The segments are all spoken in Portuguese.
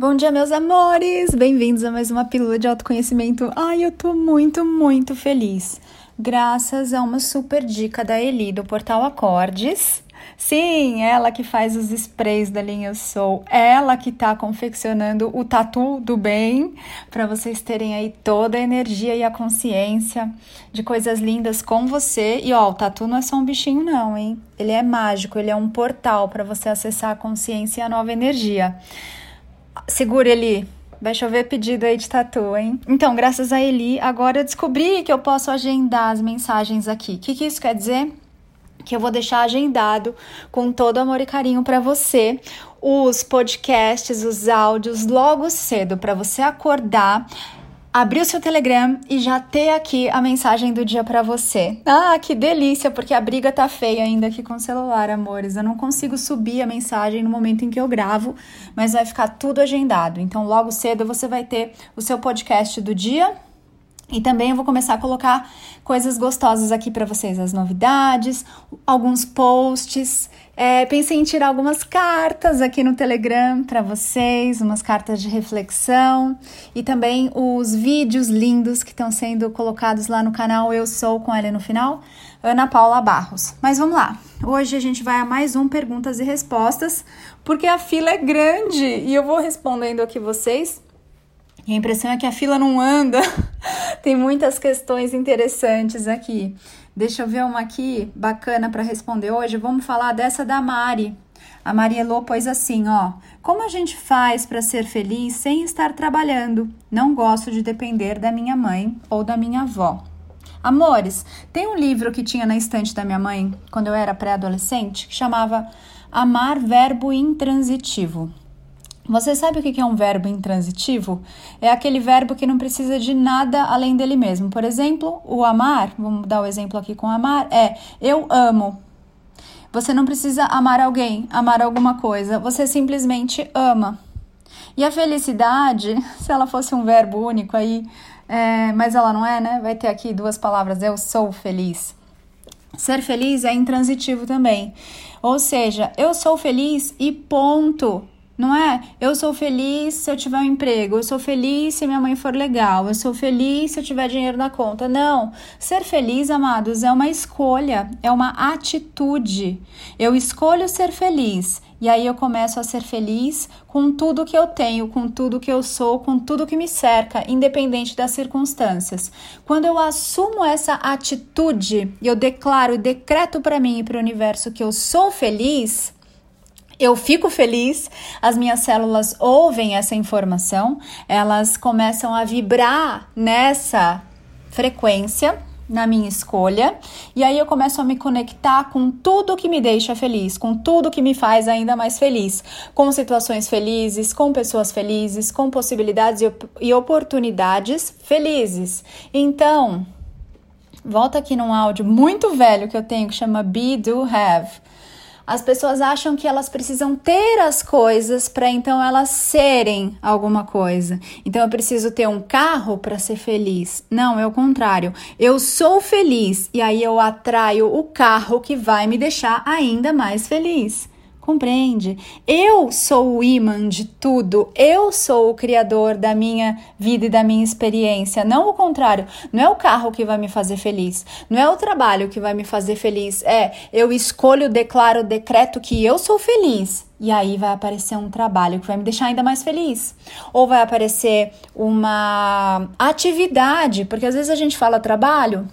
Bom dia, meus amores! Bem-vindos a mais uma pílula de autoconhecimento. Ai, eu tô muito, muito feliz. Graças a uma super dica da Eli do portal Acordes. Sim, ela que faz os sprays da linha Eu Sou, ela que tá confeccionando o tatu do bem, para vocês terem aí toda a energia e a consciência de coisas lindas com você. E ó, o tatu não é só um bichinho não, hein? Ele é mágico, ele é um portal para você acessar a consciência e a nova energia. Segura, Eli. Vai chover pedido aí de tatu, hein? Então, graças a Eli, agora eu descobri que eu posso agendar as mensagens aqui. O que, que isso quer dizer? Que eu vou deixar agendado com todo amor e carinho para você os podcasts, os áudios logo cedo para você acordar abrir o seu Telegram e já ter aqui a mensagem do dia para você. Ah, que delícia, porque a briga tá feia ainda aqui com o celular, amores. Eu não consigo subir a mensagem no momento em que eu gravo, mas vai ficar tudo agendado. Então, logo cedo você vai ter o seu podcast do dia e também eu vou começar a colocar coisas gostosas aqui para vocês, as novidades, alguns posts. É, pensei em tirar algumas cartas aqui no Telegram para vocês, umas cartas de reflexão e também os vídeos lindos que estão sendo colocados lá no canal Eu Sou com ela no final, Ana Paula Barros. Mas vamos lá. Hoje a gente vai a mais um perguntas e respostas, porque a fila é grande e eu vou respondendo aqui vocês e a impressão é que a fila não anda. Tem muitas questões interessantes aqui. Deixa eu ver uma aqui bacana para responder hoje. Vamos falar dessa da Mari. A Marielô pôs assim, ó: Como a gente faz para ser feliz sem estar trabalhando? Não gosto de depender da minha mãe ou da minha avó. Amores, tem um livro que tinha na estante da minha mãe quando eu era pré-adolescente que chamava Amar Verbo Intransitivo. Você sabe o que é um verbo intransitivo? É aquele verbo que não precisa de nada além dele mesmo. Por exemplo, o amar, vamos dar o exemplo aqui com amar, é eu amo. Você não precisa amar alguém, amar alguma coisa, você simplesmente ama. E a felicidade, se ela fosse um verbo único aí, é, mas ela não é, né? Vai ter aqui duas palavras: eu sou feliz. Ser feliz é intransitivo também. Ou seja, eu sou feliz e ponto. Não é? Eu sou feliz se eu tiver um emprego, eu sou feliz se minha mãe for legal, eu sou feliz se eu tiver dinheiro na conta. Não. Ser feliz, amados, é uma escolha, é uma atitude. Eu escolho ser feliz e aí eu começo a ser feliz com tudo que eu tenho, com tudo que eu sou, com tudo que me cerca, independente das circunstâncias. Quando eu assumo essa atitude e eu declaro, decreto para mim e para o universo que eu sou feliz, eu fico feliz, as minhas células ouvem essa informação, elas começam a vibrar nessa frequência na minha escolha, e aí eu começo a me conectar com tudo que me deixa feliz, com tudo que me faz ainda mais feliz, com situações felizes, com pessoas felizes, com possibilidades e oportunidades felizes. Então, volta aqui num áudio muito velho que eu tenho que chama Be Do Have as pessoas acham que elas precisam ter as coisas para então elas serem alguma coisa. Então eu preciso ter um carro para ser feliz. Não, é o contrário. Eu sou feliz e aí eu atraio o carro que vai me deixar ainda mais feliz. Compreende? Eu sou o imã de tudo, eu sou o criador da minha vida e da minha experiência, não o contrário. Não é o carro que vai me fazer feliz, não é o trabalho que vai me fazer feliz, é eu escolho, declaro, decreto que eu sou feliz. E aí vai aparecer um trabalho que vai me deixar ainda mais feliz. Ou vai aparecer uma atividade, porque às vezes a gente fala trabalho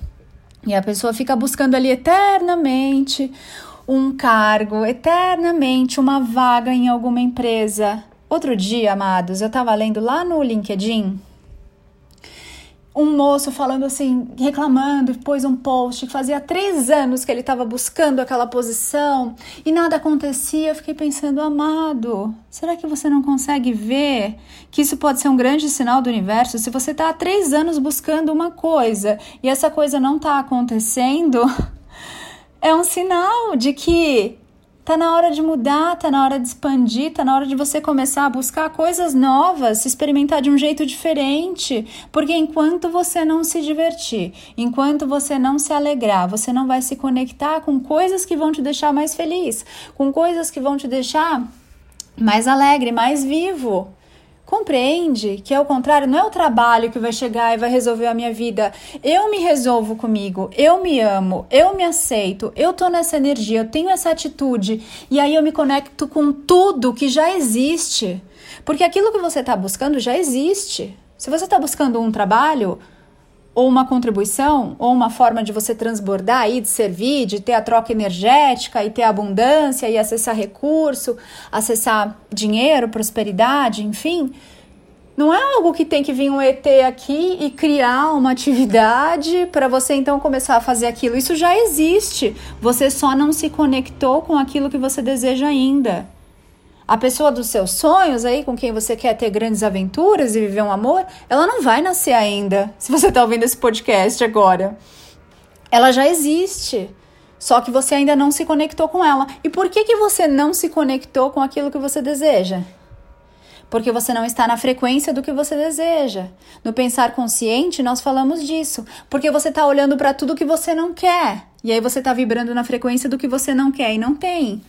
e a pessoa fica buscando ali eternamente um cargo, eternamente uma vaga em alguma empresa. Outro dia, amados, eu estava lendo lá no LinkedIn um moço falando assim, reclamando, pôs um post que fazia três anos que ele estava buscando aquela posição e nada acontecia. Eu fiquei pensando, amado, será que você não consegue ver que isso pode ser um grande sinal do universo? Se você está há três anos buscando uma coisa e essa coisa não está acontecendo, é um sinal de que tá na hora de mudar, tá na hora de expandir, tá na hora de você começar a buscar coisas novas, se experimentar de um jeito diferente, porque enquanto você não se divertir, enquanto você não se alegrar, você não vai se conectar com coisas que vão te deixar mais feliz, com coisas que vão te deixar mais alegre, mais vivo. Compreende que é o contrário, não é o trabalho que vai chegar e vai resolver a minha vida. Eu me resolvo comigo, eu me amo, eu me aceito, eu tô nessa energia, eu tenho essa atitude e aí eu me conecto com tudo que já existe. Porque aquilo que você está buscando já existe. Se você está buscando um trabalho, ou uma contribuição, ou uma forma de você transbordar aí, de servir, de ter a troca energética e ter abundância e acessar recurso, acessar dinheiro, prosperidade, enfim. Não é algo que tem que vir um ET aqui e criar uma atividade para você então começar a fazer aquilo. Isso já existe. Você só não se conectou com aquilo que você deseja ainda a pessoa dos seus sonhos aí, com quem você quer ter grandes aventuras e viver um amor, ela não vai nascer ainda. Se você está ouvindo esse podcast agora, ela já existe. Só que você ainda não se conectou com ela. E por que, que você não se conectou com aquilo que você deseja? Porque você não está na frequência do que você deseja. No pensar consciente, nós falamos disso. Porque você está olhando para tudo que você não quer. E aí você está vibrando na frequência do que você não quer e não tem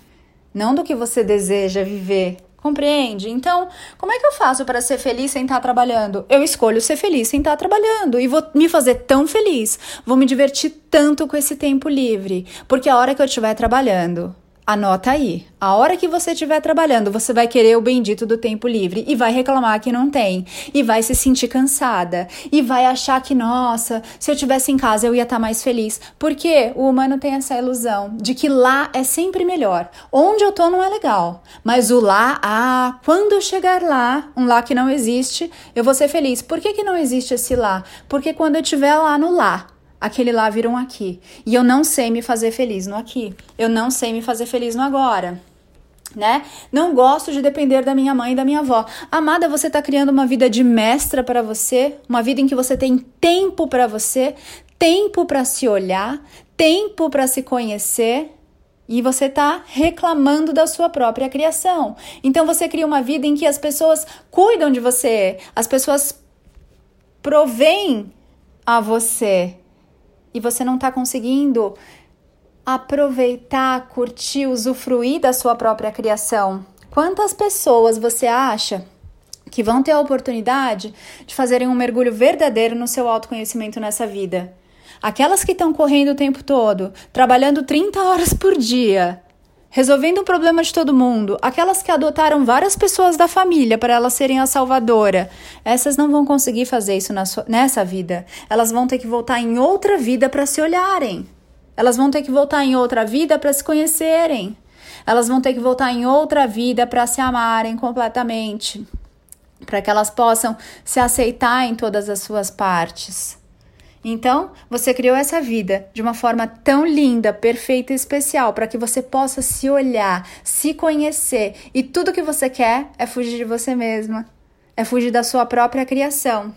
não do que você deseja viver. Compreende? Então, como é que eu faço para ser feliz sem estar trabalhando? Eu escolho ser feliz sem estar trabalhando e vou me fazer tão feliz, vou me divertir tanto com esse tempo livre, porque a hora que eu estiver trabalhando, Anota aí. A hora que você estiver trabalhando, você vai querer o bendito do tempo livre e vai reclamar que não tem. E vai se sentir cansada. E vai achar que, nossa, se eu tivesse em casa eu ia estar tá mais feliz. Porque o humano tem essa ilusão de que lá é sempre melhor. Onde eu tô não é legal. Mas o lá, ah, quando eu chegar lá, um lá que não existe, eu vou ser feliz. Por que, que não existe esse lá? Porque quando eu estiver lá no lá, aquele lá viram aqui. E eu não sei me fazer feliz no aqui. Eu não sei me fazer feliz no agora. Né? Não gosto de depender da minha mãe e da minha avó. Amada, você está criando uma vida de mestra para você, uma vida em que você tem tempo para você, tempo para se olhar, tempo para se conhecer. E você está reclamando da sua própria criação. Então você cria uma vida em que as pessoas cuidam de você, as pessoas provêm a você, e você não está conseguindo aproveitar, curtir, usufruir da sua própria criação. Quantas pessoas você acha que vão ter a oportunidade de fazerem um mergulho verdadeiro no seu autoconhecimento nessa vida? Aquelas que estão correndo o tempo todo, trabalhando 30 horas por dia, resolvendo o problema de todo mundo, aquelas que adotaram várias pessoas da família para elas serem a salvadora, essas não vão conseguir fazer isso sua, nessa vida. Elas vão ter que voltar em outra vida para se olharem. Elas vão ter que voltar em outra vida para se conhecerem. Elas vão ter que voltar em outra vida para se amarem completamente, para que elas possam se aceitar em todas as suas partes. Então, você criou essa vida de uma forma tão linda, perfeita e especial para que você possa se olhar, se conhecer e tudo que você quer é fugir de você mesma, é fugir da sua própria criação.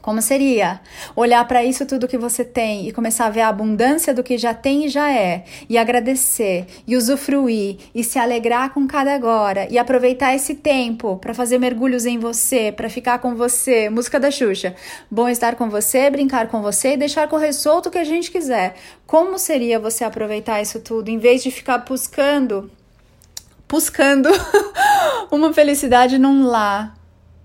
Como seria? Olhar para isso tudo que você tem e começar a ver a abundância do que já tem e já é, e agradecer, e usufruir, e se alegrar com cada agora, e aproveitar esse tempo para fazer mergulhos em você, para ficar com você. Música da Xuxa. Bom estar com você, brincar com você e deixar correr solto o que a gente quiser. Como seria você aproveitar isso tudo em vez de ficar buscando buscando uma felicidade num lar,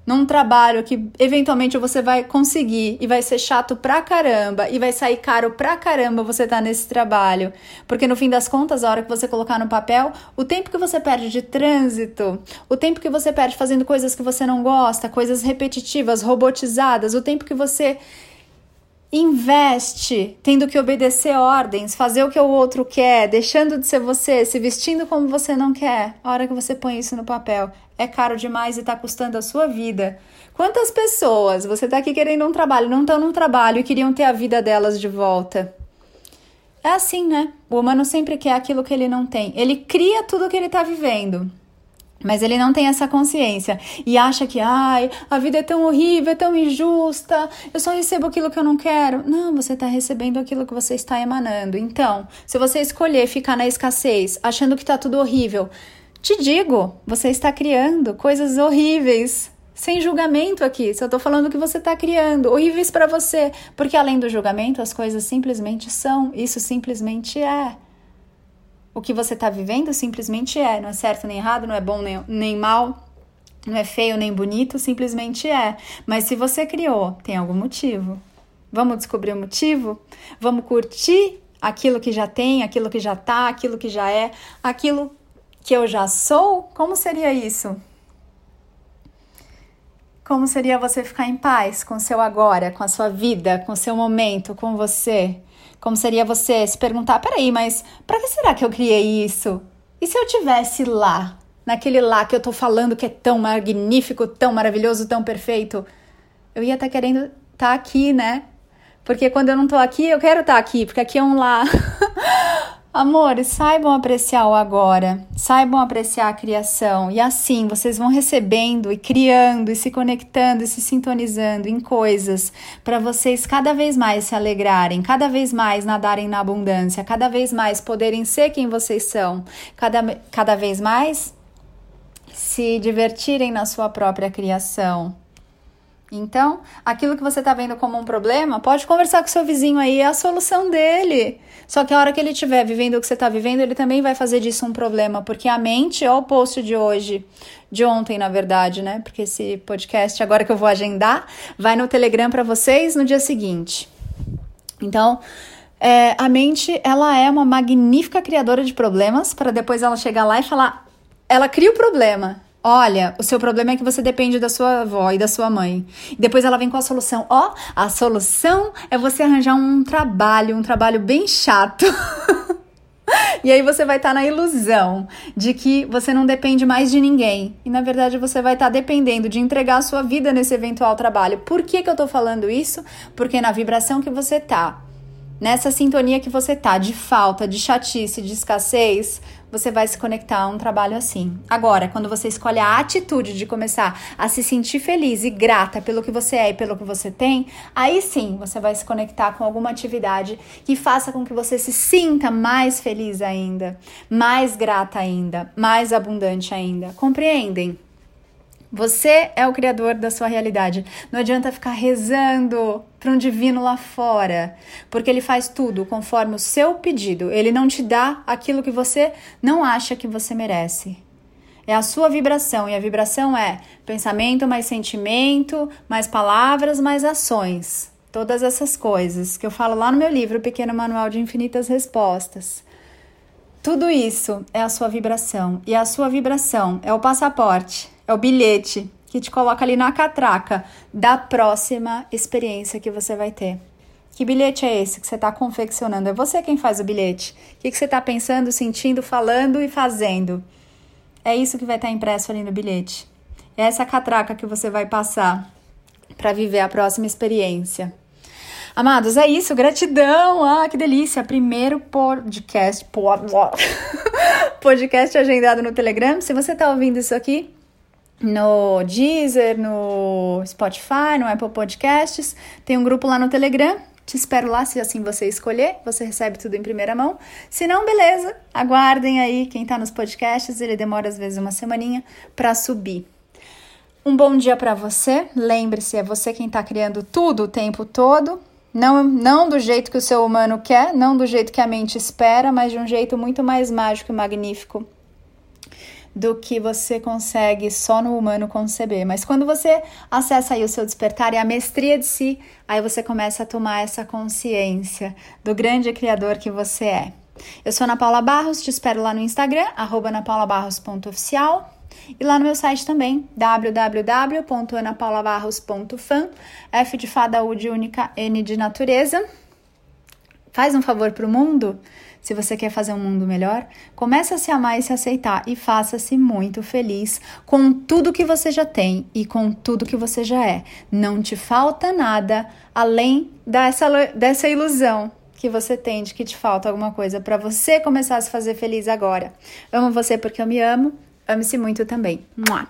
num trabalho que eventualmente você vai conseguir e vai ser chato pra caramba e vai sair caro pra caramba você tá nesse trabalho. Porque no fim das contas, a hora que você colocar no papel, o tempo que você perde de trânsito, o tempo que você perde fazendo coisas que você não gosta, coisas repetitivas, robotizadas, o tempo que você investe tendo que obedecer ordens, fazer o que o outro quer, deixando de ser você, se vestindo como você não quer. A hora que você põe isso no papel, é caro demais e está custando a sua vida. Quantas pessoas você está aqui querendo um trabalho, não estão num trabalho e queriam ter a vida delas de volta? É assim, né? O humano sempre quer aquilo que ele não tem. Ele cria tudo que ele está vivendo. Mas ele não tem essa consciência e acha que, ai, a vida é tão horrível, é tão injusta, eu só recebo aquilo que eu não quero. Não, você está recebendo aquilo que você está emanando. Então, se você escolher ficar na escassez, achando que está tudo horrível, te digo, você está criando coisas horríveis. Sem julgamento aqui, só estou falando que você está criando, horríveis para você, porque além do julgamento, as coisas simplesmente são, isso simplesmente é. O que você está vivendo simplesmente é, não é certo nem errado, não é bom nem, nem mal. Não é feio nem bonito, simplesmente é. Mas se você criou, tem algum motivo. Vamos descobrir o motivo? Vamos curtir aquilo que já tem, aquilo que já tá, aquilo que já é, aquilo que eu já sou? Como seria isso? Como seria você ficar em paz com seu agora, com a sua vida, com seu momento, com você? Como seria você se perguntar: peraí, mas para que será que eu criei isso? E se eu tivesse lá, naquele lá que eu tô falando que é tão magnífico, tão maravilhoso, tão perfeito? Eu ia estar tá querendo estar tá aqui, né? Porque quando eu não tô aqui, eu quero estar tá aqui, porque aqui é um lá. Amores, saibam apreciar o agora, saibam apreciar a criação, e assim vocês vão recebendo e criando e se conectando e se sintonizando em coisas para vocês cada vez mais se alegrarem, cada vez mais nadarem na abundância, cada vez mais poderem ser quem vocês são, cada, cada vez mais se divertirem na sua própria criação. Então, aquilo que você está vendo como um problema, pode conversar com seu vizinho aí, é a solução dele. Só que a hora que ele estiver vivendo o que você está vivendo, ele também vai fazer disso um problema, porque a mente, ó, o post de hoje, de ontem, na verdade, né? Porque esse podcast, agora que eu vou agendar, vai no Telegram para vocês no dia seguinte. Então, é, a mente, ela é uma magnífica criadora de problemas, para depois ela chegar lá e falar. Ela cria o problema, Olha, o seu problema é que você depende da sua avó e da sua mãe. Depois ela vem com a solução. Ó, oh, a solução é você arranjar um trabalho, um trabalho bem chato. e aí você vai estar tá na ilusão de que você não depende mais de ninguém. E na verdade você vai estar tá dependendo de entregar a sua vida nesse eventual trabalho. Por que, que eu tô falando isso? Porque na vibração que você tá, nessa sintonia que você tá de falta, de chatice, de escassez, você vai se conectar a um trabalho assim. Agora, quando você escolhe a atitude de começar a se sentir feliz e grata pelo que você é e pelo que você tem, aí sim você vai se conectar com alguma atividade que faça com que você se sinta mais feliz ainda, mais grata ainda, mais abundante ainda. Compreendem? Você é o criador da sua realidade. Não adianta ficar rezando para um divino lá fora, porque ele faz tudo conforme o seu pedido. Ele não te dá aquilo que você não acha que você merece. É a sua vibração, e a vibração é pensamento mais sentimento, mais palavras, mais ações. Todas essas coisas que eu falo lá no meu livro, Pequeno Manual de Infinitas Respostas. Tudo isso é a sua vibração, e a sua vibração é o passaporte é o bilhete que te coloca ali na catraca da próxima experiência que você vai ter. Que bilhete é esse que você está confeccionando? É você quem faz o bilhete. O que, que você está pensando, sentindo, falando e fazendo? É isso que vai estar tá impresso ali no bilhete. É essa catraca que você vai passar para viver a próxima experiência. Amados, é isso. Gratidão. Ah, que delícia. Primeiro podcast. podcast agendado no Telegram. Se você está ouvindo isso aqui, no Deezer, no Spotify, no Apple Podcasts. Tem um grupo lá no Telegram. Te espero lá se assim você escolher. Você recebe tudo em primeira mão. Se não, beleza. Aguardem aí. Quem tá nos podcasts, ele demora às vezes uma semaninha para subir. Um bom dia para você. Lembre-se, é você quem está criando tudo o tempo todo. Não, não do jeito que o seu humano quer, não do jeito que a mente espera, mas de um jeito muito mais mágico e magnífico do que você consegue só no humano conceber. Mas quando você acessa aí o seu despertar e a mestria de si, aí você começa a tomar essa consciência do grande criador que você é. Eu sou Ana Paula Barros, te espero lá no Instagram, arroba anapaulabarros.oficial e lá no meu site também, www.anapaulabarros.fan, F de fada, U de única, N de natureza. Faz um favor para o mundo se você quer fazer um mundo melhor, comece a se amar e se aceitar e faça-se muito feliz com tudo que você já tem e com tudo que você já é. Não te falta nada além dessa, dessa ilusão que você tem de que te falta alguma coisa para você começar a se fazer feliz agora. Amo você porque eu me amo. Ame-se muito também. Mua.